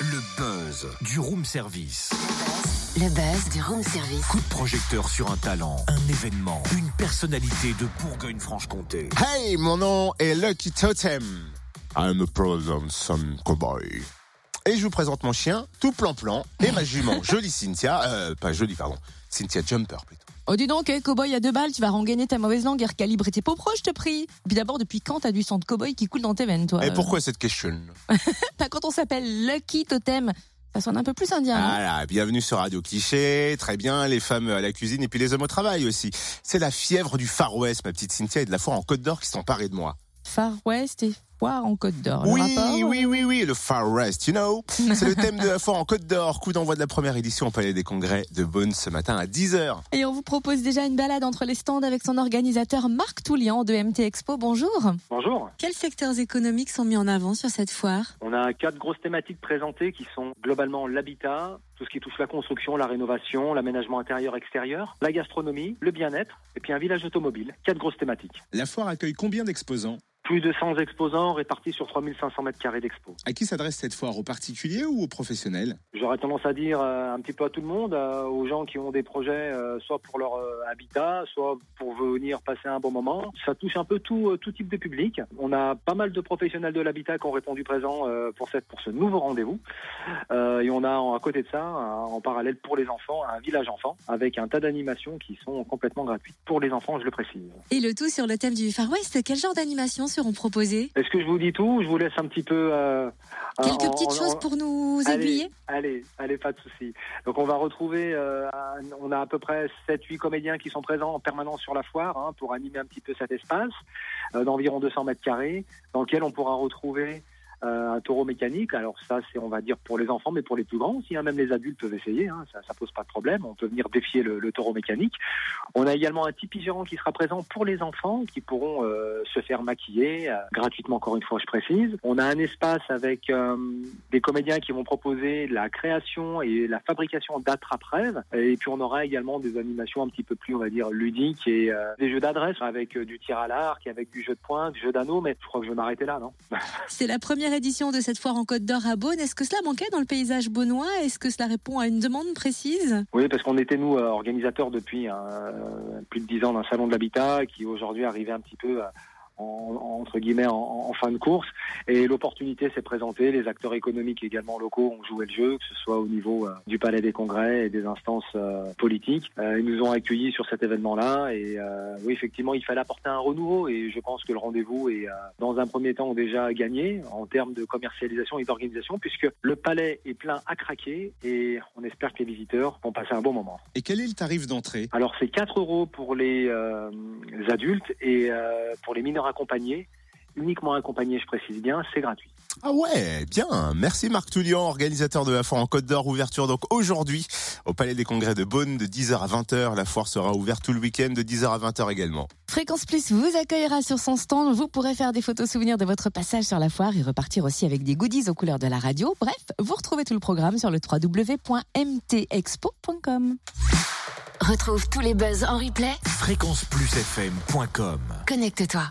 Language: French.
Le buzz du room service. Le buzz du room service. Coup de projecteur sur un talent, un événement, une personnalité de Bourgogne-Franche-Comté. Hey, mon nom est Lucky Totem. I'm a present son cowboy. Et je vous présente mon chien, tout plan-plan, et ma jument, jolie Cynthia, euh, pas jolie, pardon, Cynthia Jumper plutôt. Oh dis donc, eh, cowboy à deux balles, tu vas rengainer ta mauvaise langue et recalibrer tes peaux proches, je te prie. Puis d'abord, depuis quand t'as du sang de cowboy qui coule dans tes veines, toi Et pourquoi cette question Pas quand on s'appelle Lucky Totem. Ça sonne un peu plus indien. hein Voilà, bienvenue sur Radio Cliché, très bien, les femmes à la cuisine et puis les hommes au travail aussi. C'est la fièvre du Far West, ma petite Cynthia, et de la foire en Côte d'Or qui s'est emparée de moi. Far West et foire en Côte d'Or. Oui, rapport oui, oui, oui, le Far West, you know. C'est le thème de la foire en Côte d'Or, coup d'envoi de la première édition au Palais des Congrès de Beaune ce matin à 10h. Et on vous propose déjà une balade entre les stands avec son organisateur Marc Toulian de MT Expo. Bonjour. Bonjour. Quels secteurs économiques sont mis en avant sur cette foire? On a quatre grosses thématiques présentées qui sont globalement l'habitat, tout ce qui touche la construction, la rénovation, l'aménagement intérieur-extérieur, la gastronomie, le bien-être et puis un village automobile. Quatre grosses thématiques. La foire accueille combien d'exposants? Plus de 100 exposants répartis sur 3500 mètres carrés d'expo. À qui s'adresse cette foire Aux particuliers ou aux professionnels? J'aurais tendance à dire euh, un petit peu à tout le monde, euh, aux gens qui ont des projets euh, soit pour leur euh, habitat, soit pour venir passer un bon moment. Ça touche un peu tout, euh, tout type de public. On a pas mal de professionnels de l'habitat qui ont répondu présent euh, pour, cette, pour ce nouveau rendez-vous. Euh, et on a à côté de ça, en parallèle pour les enfants, un village enfant avec un tas d'animations qui sont complètement gratuites pour les enfants, je le précise. Et le tout sur le thème du Far West. Quel genre d'animation seront proposées? Est-ce que je vous dis tout Je vous laisse un petit peu... euh, Quelques en- petites en- choses pour nous Allez, aiguiller Allez, allez, pas de souci. Donc on va retrouver, euh, on a à peu près 7-8 comédiens qui sont présents en permanence sur la foire hein, pour animer un petit peu cet espace euh, d'environ 200 mètres carrés, dans lequel on pourra retrouver euh, un taureau mécanique. Alors ça, c'est on va dire pour les enfants, mais pour les plus grands aussi. hein, même les adultes peuvent essayer. Hein, ça, ça pose pas de problème. On peut venir défier le, taureau mécanique. On a également un tipi gérant qui sera présent pour les enfants, qui pourront euh, se faire maquiller euh, gratuitement. Encore une fois, je précise. On a un espace avec des comédiens qui vont proposer la création et la fabrication d'attrape-rêves. Et puis on aura également des animations un petit peu plus, on va dire, ludiques et des jeux d'adresse avec du tir à l'arc, avec du jeu de poing, du jeu d'anneau. Mais je crois que je vais m'arrêter là, non? C'est la première édition de cette foire en Côte d'Or à Beaune. Est-ce que cela manquait dans le paysage beaunois Est-ce que cela répond à une demande précise? Oui, parce qu'on était, nous, euh, organisateurs depuis euh, plus de dix ans d'un salon de l'habitat qui aujourd'hui arrivait un petit peu euh, en, en- entre guillemets en, en fin de course. Et l'opportunité s'est présentée. Les acteurs économiques également locaux ont joué le jeu, que ce soit au niveau euh, du Palais des Congrès et des instances euh, politiques. Euh, ils nous ont accueillis sur cet événement-là. Et oui, effectivement, il fallait apporter un renouveau. Et je pense que le rendez-vous est, dans un premier temps, déjà gagné en termes de commercialisation et d'organisation, puisque le palais est plein à craquer. Et on espère que les visiteurs vont passer un bon moment. Et quel est le tarif d'entrée? Alors c'est 4 euros pour les, les adultes et pour les mineurs accompagnés, uniquement accompagnés, je précise bien, c'est gratuit. Ah ouais, bien. Merci Marc Toulian, organisateur de la foire en Côte d'Or. Ouverture donc aujourd'hui au Palais des Congrès de Beaune de 10h à 20h. La foire sera ouverte tout le week-end de 10h à 20h également. Fréquence Plus vous accueillera sur son stand. Vous pourrez faire des photos souvenirs de votre passage sur la foire et repartir aussi avec des goodies aux couleurs de la radio. Bref, vous retrouvez tout le programme sur le www.mtexpo.com. Retrouve tous les buzz en replay. Fréquenceplusfm.com Connecte-toi.